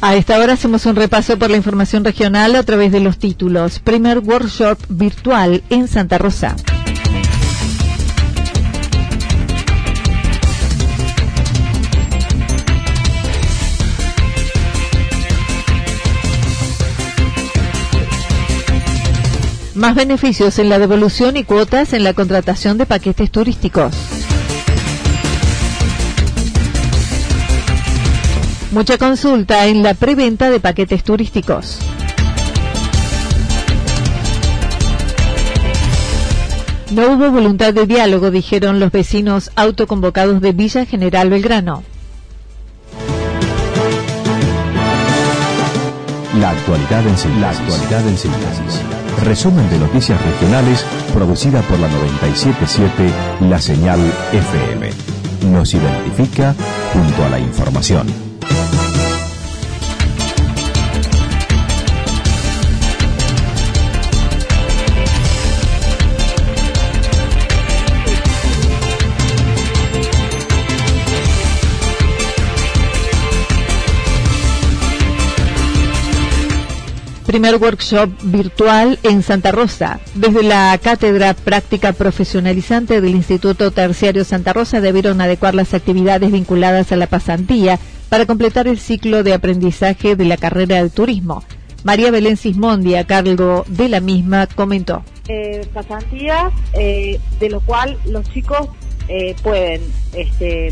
A esta hora hacemos un repaso por la información regional a través de los títulos. Primer workshop virtual en Santa Rosa. Más beneficios en la devolución y cuotas en la contratación de paquetes turísticos. Mucha consulta en la preventa de paquetes turísticos. No hubo voluntad de diálogo, dijeron los vecinos autoconvocados de Villa General Belgrano. La actualidad en síntesis. Resumen de noticias regionales producida por la 977 La Señal FM. Nos identifica junto a la información. Primer workshop virtual en Santa Rosa. Desde la Cátedra Práctica Profesionalizante del Instituto Terciario Santa Rosa debieron adecuar las actividades vinculadas a la pasantía para completar el ciclo de aprendizaje de la carrera de turismo. María Belén Sismondi, a cargo de la misma, comentó. Eh, eh, de lo cual los chicos eh, pueden este,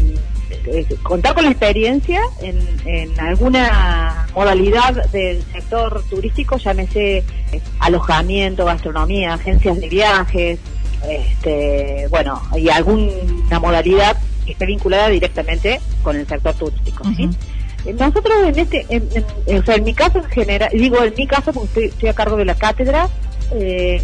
eh, contar con la experiencia en, en, alguna modalidad del sector turístico, llámese eh, alojamiento, gastronomía, agencias de viajes, este, bueno, y alguna modalidad que esté vinculada directamente con el sector turístico. Nosotros en este, en, en, mi caso en general, digo en mi caso porque estoy, a cargo de la cátedra, eh,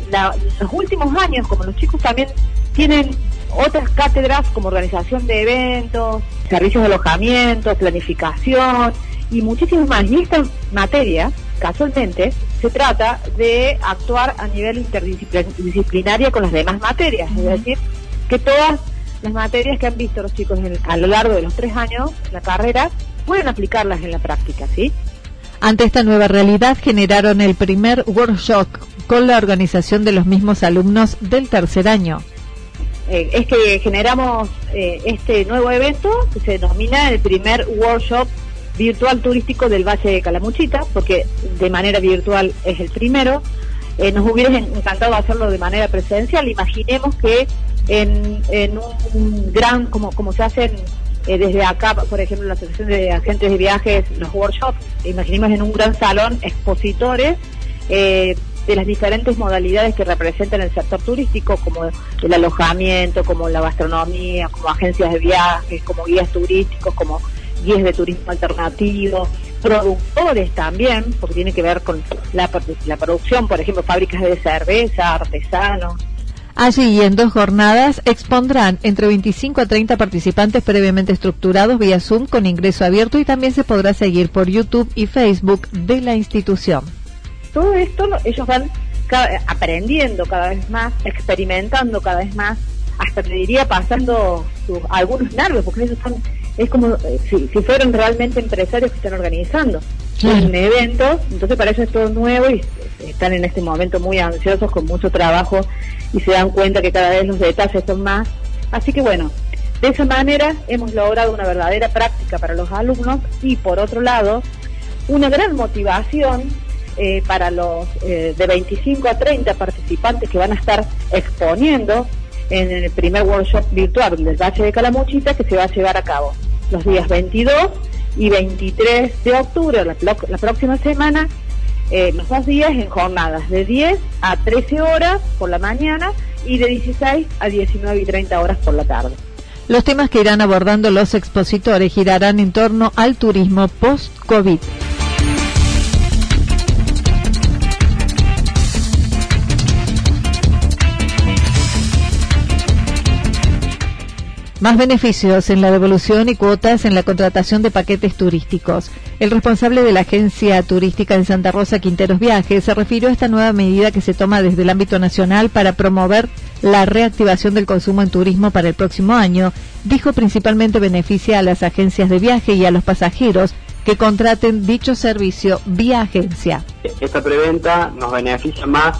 los últimos años, como los chicos también tienen otras cátedras como organización de eventos, servicios de alojamiento, planificación y muchísimas más. Y esta materia, casualmente, se trata de actuar a nivel interdisciplinario con las demás materias, es decir, que todas las materias que han visto los chicos a lo largo de los tres años, la carrera, pueden aplicarlas en la práctica, ¿sí? Ante esta nueva realidad generaron el primer workshop con la organización de los mismos alumnos del tercer año. Eh, es que generamos eh, este nuevo evento que se denomina el primer workshop virtual turístico del Valle de Calamuchita, porque de manera virtual es el primero. Eh, nos hubiera encantado hacerlo de manera presencial. Imaginemos que en, en un gran, como, como se hacen desde acá, por ejemplo, la Asociación de Agentes de Viajes, los workshops, imaginemos en un gran salón expositores de las diferentes modalidades que representan el sector turístico, como el alojamiento, como la gastronomía, como agencias de viajes, como guías turísticos, como guías de turismo alternativo, productores también, porque tiene que ver con la, la producción, por ejemplo, fábricas de cerveza, artesanos. Allí, en dos jornadas, expondrán entre 25 a 30 participantes previamente estructurados vía Zoom con ingreso abierto y también se podrá seguir por YouTube y Facebook de la institución todo esto ellos van aprendiendo cada vez más, experimentando cada vez más, hasta te diría pasando algunos nervios, porque ellos están, es como eh, si, fueran realmente empresarios que están organizando un eventos, entonces para eso es todo nuevo y están en este momento muy ansiosos, con mucho trabajo y se dan cuenta que cada vez los detalles son más. Así que bueno, de esa manera hemos logrado una verdadera práctica para los alumnos y por otro lado, una gran motivación eh, para los eh, de 25 a 30 participantes que van a estar exponiendo en el primer workshop virtual del Valle de Calamuchita que se va a llevar a cabo los días 22 y 23 de octubre, la, próxima semana, eh, los dos días en jornadas de 10 a 13 horas por la mañana y de 16 a 19 y 30 horas por la tarde. Los temas que irán abordando los expositores girarán en torno al turismo post-COVID. Más beneficios en la devolución y cuotas en la contratación de paquetes turísticos. El responsable de la agencia turística en Santa Rosa, Quinteros Viajes, se refirió a esta nueva medida que se toma desde el ámbito nacional para promover la reactivación del consumo en turismo para el próximo año. Dijo principalmente beneficia a las agencias de viaje y a los pasajeros que contraten dicho servicio vía agencia. Esta preventa nos beneficia más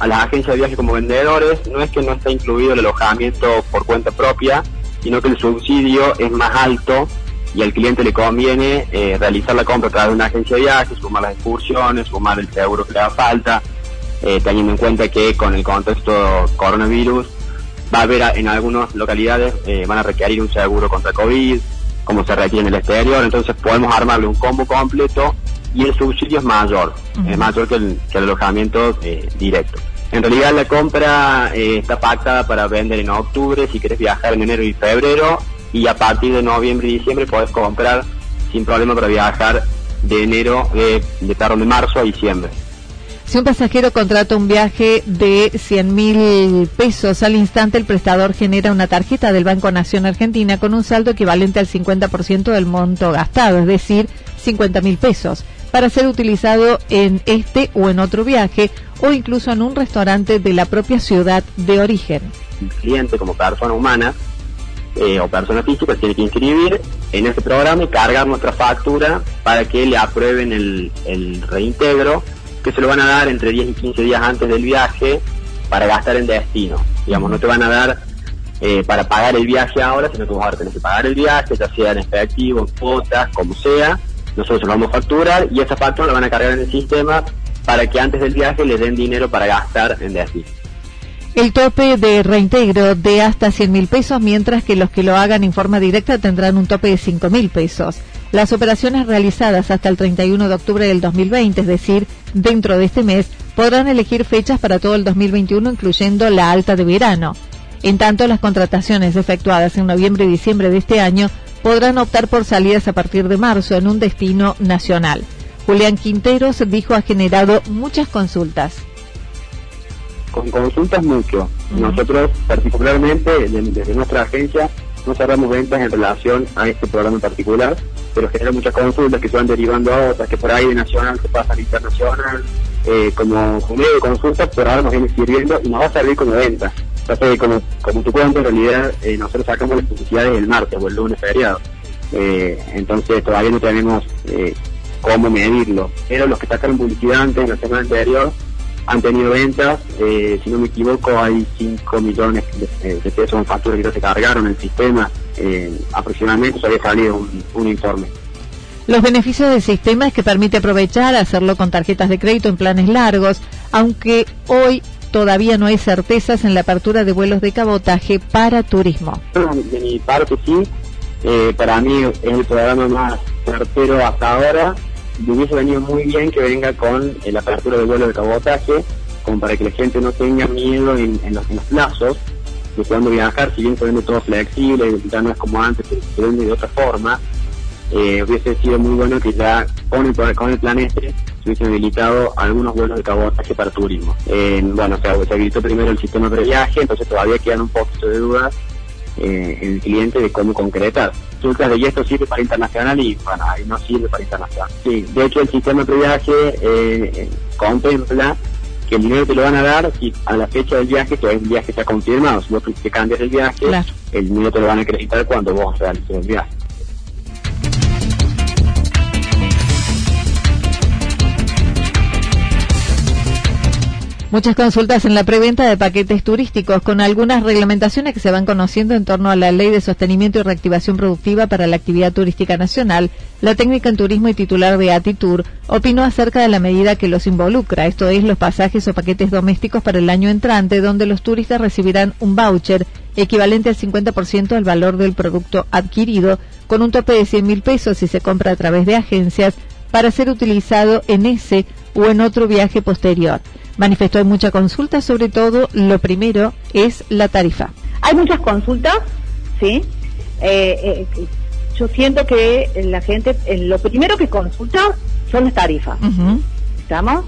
a las agencias de viaje como vendedores. No es que no esté incluido el alojamiento por cuenta propia, sino que el subsidio es más alto y al cliente le conviene eh, realizar la compra a través de una agencia de viajes, sumar las excursiones, sumar el seguro que le da falta, eh, teniendo en cuenta que con el contexto coronavirus va a haber en algunas localidades, eh, van a requerir un seguro contra COVID, como se requiere en el exterior, entonces podemos armarle un combo completo y el subsidio es mayor, es mayor que el, que el alojamiento directo. En realidad la compra eh, está pactada para vender en octubre, si quieres viajar en enero y febrero, y a partir de noviembre y diciembre puedes comprar sin problema para viajar de enero, de, de de marzo a diciembre. Si un pasajero contrata un viaje de 100 mil pesos al instante, el prestador genera una tarjeta del Banco Nación Argentina con un saldo equivalente al 50% del monto gastado, es decir, 50 mil pesos para ser utilizado en este o en otro viaje o incluso en un restaurante de la propia ciudad de origen. El cliente como persona humana eh, o persona física tiene que inscribir en ese programa y cargar nuestra factura para que le aprueben el, reintegro que se lo van a dar entre 10 y 15 días antes del viaje para gastar en destino. Digamos, no te van a dar eh, para pagar el viaje ahora, sino que vas a tener que pagar el viaje, ya sea en efectivo, en cuotas, como sea, nosotros lo vamos a facturar y esa factura la van a cargar en el sistema para que antes del viaje les den dinero para gastar en DASI. El tope de reintegro de hasta 100 mil pesos, mientras que los que lo hagan en forma directa tendrán un tope de 5 mil pesos. Las operaciones realizadas hasta el 31 de octubre del 2020, es decir, dentro de este mes, podrán elegir fechas para todo el 2021, incluyendo la alta de verano. En tanto, las contrataciones efectuadas en noviembre y diciembre de este año podrán optar por salidas a partir de marzo en un destino nacional. Julián Quinteros dijo ha generado muchas consultas. Con consultas mucho. Nosotros particularmente desde, nuestra agencia no cerramos ventas en relación a este programa en particular, pero genera muchas consultas que se van derivando a otras, que por ahí de nacional se pasan a internacional, eh, como, medio de consulta, pero ahora nos viene sirviendo y nos va a servir como venta como, como tu cuento, en realidad eh, nosotros sacamos las publicidades el martes o el lunes feriado. Eh, entonces todavía no tenemos eh, cómo medirlo. Pero los que sacaron publicidad antes, en la semana anterior, han tenido ventas. si no me equivoco, hay 5 millones de, pesos en facturas que ya se cargaron el sistema. aproximadamente se había salido un, un informe. Los beneficios del sistema es que permite aprovechar, hacerlo con tarjetas de crédito en planes largos, aunque hoy todavía no hay certezas en la apertura de vuelos de cabotaje para turismo. De mi parte sí, eh, para mí es el programa más certero hasta ahora. Me hubiese venido muy bien que venga con eh, la apertura de vuelos de cabotaje, como para que la gente no tenga miedo en, los, plazos de cuando viajar, si bien se vende todo flexible, no es como antes, se vende de otra forma. Eh, hubiese sido muy bueno que ya con el, con el plan este se hubiesen habilitado algunos vuelos de cabotaje para turismo. Eh, bueno, se habilitó primero el sistema de viaje, entonces todavía quedan un poquito de dudas eh, en el cliente de cómo concretar. Resulta de esto sirve para internacional y bueno, ahí no sirve para internacional. Sí, de hecho el sistema de previaje eh, contempla que el dinero te lo van a dar si a la fecha del viaje, que un viaje está confirmado, si vos te cambias el viaje, el dinero te lo van a acreditar cuando vos realices el viaje. Muchas consultas en la preventa de paquetes turísticos con algunas reglamentaciones que se van conociendo en torno a la Ley de Sostenimiento y Reactivación Productiva para la Actividad Turística Nacional. La técnica en turismo y titular de Atitur opinó acerca de la medida que los involucra, esto es los pasajes o paquetes domésticos para el año entrante, donde los turistas recibirán un voucher equivalente al 50% del valor del producto adquirido, con un tope de 100 mil pesos si se compra a través de agencias, para ser utilizado en ese o en otro viaje posterior manifestó hay mucha consulta, sobre todo lo primero es la tarifa. Hay muchas consultas, ¿sí? Eh, eh, yo siento que la gente, lo primero que consulta son las tarifas, ¿estamos?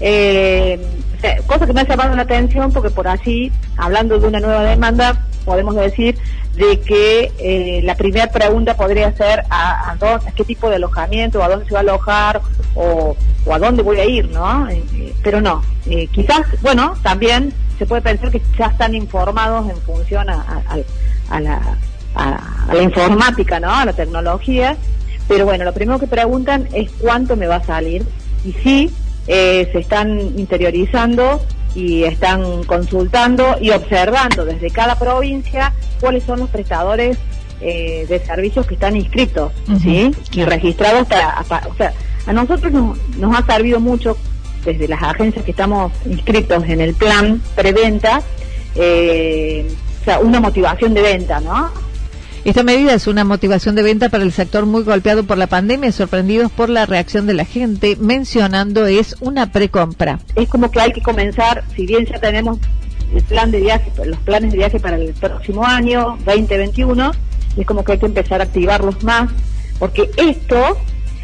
Eh, cosa que me ha llamado la atención porque por así, hablando de una nueva demanda, podemos decir de que eh, la primera pregunta podría ser a, qué tipo de alojamiento, a dónde se va a alojar o, a dónde voy a ir, ¿no? Eh, eh, pero no, quizás, bueno, también se puede pensar que ya están informados en función a, la, a la informática, ¿no? A la tecnología. Pero bueno, lo primero que preguntan es cuánto me va a salir y si se están interiorizando y están consultando y observando desde cada provincia cuáles son los prestadores eh, de servicios que están inscritos ¿sí? y registrados para, o sea a nosotros nos, ha servido mucho desde las agencias que estamos inscritos en el plan preventa eh, o sea una motivación de venta no esta medida es una motivación de venta para el sector muy golpeado por la pandemia, sorprendidos por la reacción de la gente, mencionando es una precompra. Es como que hay que comenzar, si bien ya tenemos el plan de viaje, los planes de viaje para el próximo año, 2021, es como que hay que empezar a activarlos más, porque esto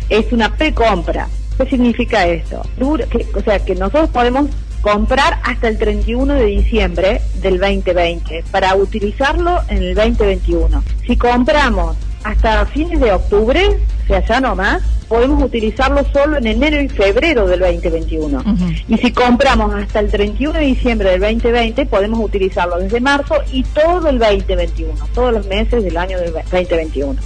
es una precompra. ¿Qué significa esto? o sea, que nosotros podemos comprar hasta el 31 de diciembre del 2020 para utilizarlo en el 2021. Si compramos hasta fines de octubre, o sea, ya no más, podemos utilizarlo solo en enero y febrero del 2021. Y si compramos hasta el 31 de diciembre del 2020, podemos utilizarlo desde marzo y todo el 2021, todos los meses del año del 2021.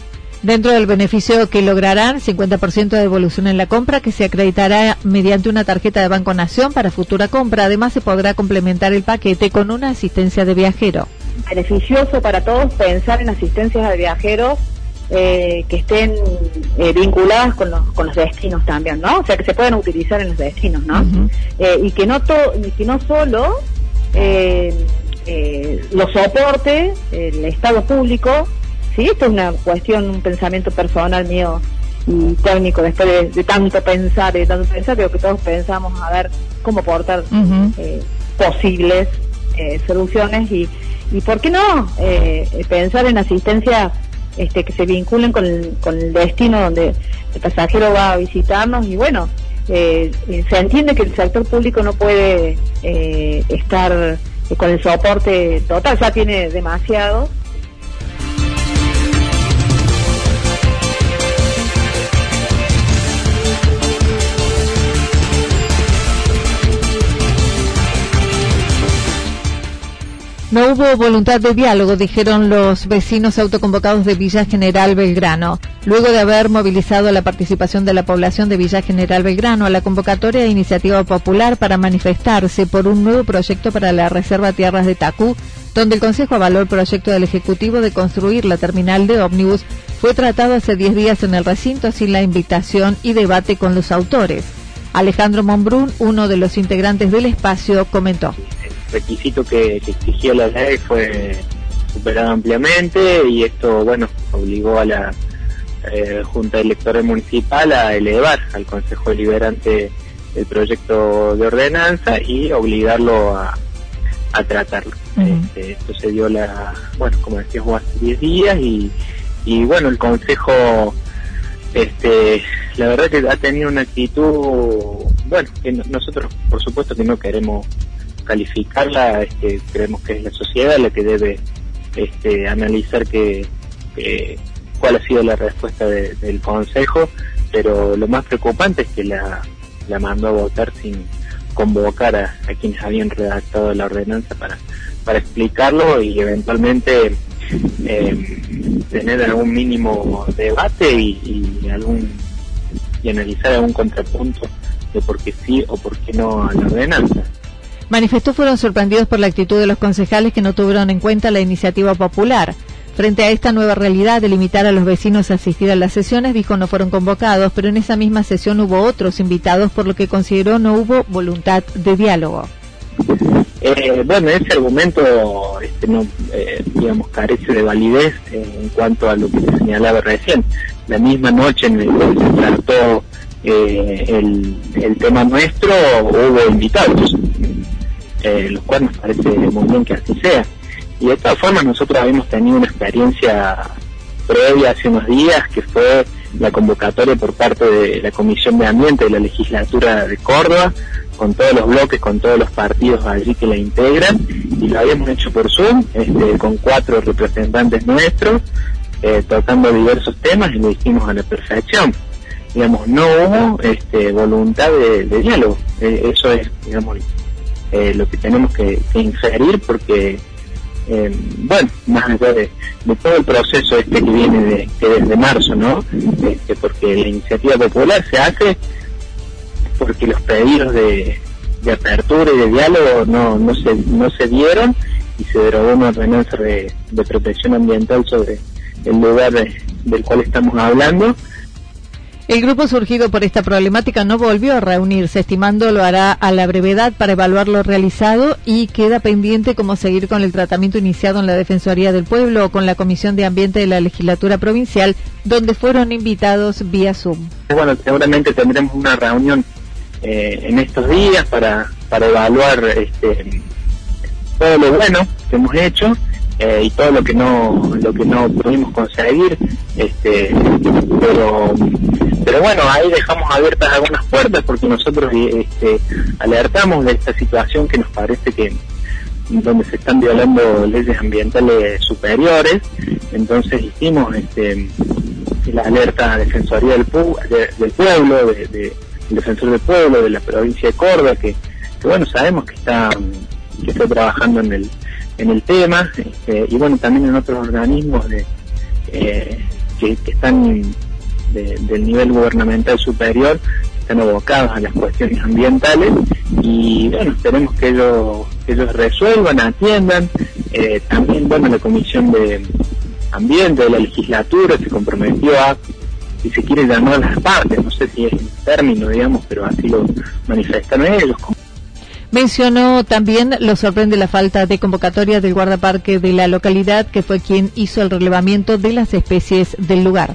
Dentro del beneficio que lograrán, 50% de devolución en la compra que se acreditará mediante una tarjeta de Banco Nación para futura compra. Además, se podrá complementar el paquete con una asistencia de viajero. Beneficioso para todos pensar en asistencias de viajeros eh, que estén eh, vinculadas con los, con los destinos también, ¿no? O sea, que se puedan utilizar en los destinos, ¿no? Eh, y que no, que no solo lo soporte el Estado público, Sí, esto es una cuestión, un pensamiento personal mío y técnico después de, tanto pensar, de tanto pensar, creo que todos pensamos a ver cómo aportar eh, posibles eh, soluciones y, y, ¿por qué no? Eh, pensar en asistencia este, que se vinculen con el, con el destino donde el pasajero va a visitarnos. Y bueno, se entiende que el sector público no puede estar con el soporte total, ya tiene demasiado No hubo voluntad de diálogo, dijeron los vecinos autoconvocados de Villa General Belgrano. Luego de haber movilizado la participación de la población de Villa General Belgrano a la convocatoria de iniciativa popular para manifestarse por un nuevo proyecto para la Reserva Tierras de Tacú, donde el Consejo avaló el proyecto del Ejecutivo de construir la terminal de ómnibus, fue tratado hace 10 días en el recinto sin la invitación y debate con los autores. Alejandro Monbrún, uno de los integrantes del espacio, comentó requisito que, exigió la ley fue superado ampliamente y esto, bueno, obligó a la eh, Junta Electoral Municipal a elevar al Consejo Deliberante el proyecto de ordenanza y obligarlo a, tratarlo. Este, esto se dio la, bueno, como decías hace 10 días y, y bueno, el Consejo este la verdad que ha tenido una actitud bueno que nosotros por supuesto que no queremos calificarla, este, creemos que es la sociedad la que debe este, analizar que, cuál ha sido la respuesta del Consejo, pero lo más preocupante es que la, la mandó a votar sin, convocar a, quienes habían redactado la ordenanza para, para explicarlo y eventualmente eh, tener algún mínimo debate y, algún y analizar algún contrapunto de por qué sí o por qué no a la ordenanza. Manifestó fueron sorprendidos por la actitud de los concejales que no tuvieron en cuenta la iniciativa popular. Frente a esta nueva realidad de limitar a los vecinos a asistir a las sesiones, dijo no fueron convocados, pero en esa misma sesión hubo otros invitados, por lo que consideró no hubo voluntad de diálogo. Eh, bueno, ese argumento, este, no, eh, digamos, carece de validez en cuanto a lo que se señalaba recién. La misma noche en la que se trató eh, el, el, tema nuestro, hubo invitados, los cuales nos parece muy bien que así sea. Y de todas formas nosotros habíamos tenido una experiencia previa hace unos días que fue la convocatoria por parte de la Comisión de Ambiente de la legislatura de Córdoba, con todos los bloques, con todos los partidos allí que la integran, y lo habíamos hecho por Zoom, este, con cuatro representantes nuestros, eh, tocando diversos temas y lo hicimos a la perfección. Digamos, no hubo este, voluntad de, diálogo. Eh, eso es, digamos, eh, lo que tenemos que inferir porque eh, bueno, más allá de, todo el proceso este que viene de, desde marzo, ¿no? Este, porque la iniciativa popular se hace porque los pedidos de, apertura y de diálogo no, no, se, no se dieron y se derogó una ordenanza de, protección ambiental sobre el lugar del cual estamos hablando el grupo surgido por esta problemática no volvió a reunirse, estimando lo hará a la brevedad para evaluar lo realizado y queda pendiente cómo seguir con el tratamiento iniciado en la Defensoría del Pueblo o con la Comisión de Ambiente de la Legislatura Provincial, donde fueron invitados vía Zoom. Bueno, seguramente tendremos una reunión eh, en estos días para, para evaluar este, todo lo bueno que hemos hecho eh, y todo lo que no lo que no pudimos conseguir este pero pero bueno ahí dejamos abiertas algunas puertas porque nosotros este, alertamos de esta situación que nos parece que donde se están violando leyes ambientales superiores. Entonces hicimos este la alerta defensoría del, del pueblo de, defensor del pueblo de la provincia de Córdoba que, que bueno sabemos que está que está trabajando en el en el tema este, y bueno también en otros organismos de, eh, que, están del nivel gubernamental superior están abocados a las cuestiones ambientales y bueno esperemos que ellos ellos resuelvan atiendan eh, también bueno la comisión de ambiente de la legislatura se comprometió a si se quiere llamar las partes no sé si es el término digamos pero así lo manifestaron ellos Mencionó también lo sorprende la falta de convocatoria del guardaparque de la localidad, que fue quien hizo el relevamiento de las especies del lugar.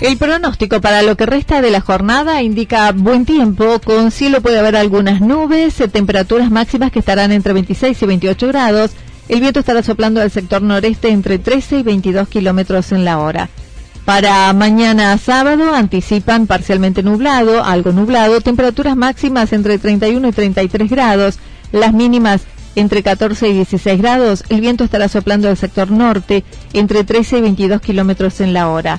El pronóstico para lo que resta de la jornada indica buen tiempo, con cielo puede haber algunas nubes, eh, temperaturas máximas que estarán entre 26 y 28 grados. El viento estará soplando al sector noreste entre 13 y 22 kilómetros en la hora. Para mañana sábado anticipan parcialmente nublado, algo nublado, temperaturas máximas entre 31 y 33 grados, las mínimas entre 14 y 16 grados. El viento estará soplando al sector norte entre 13 y 22 kilómetros en la hora.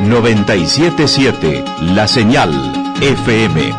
977, la señal FM.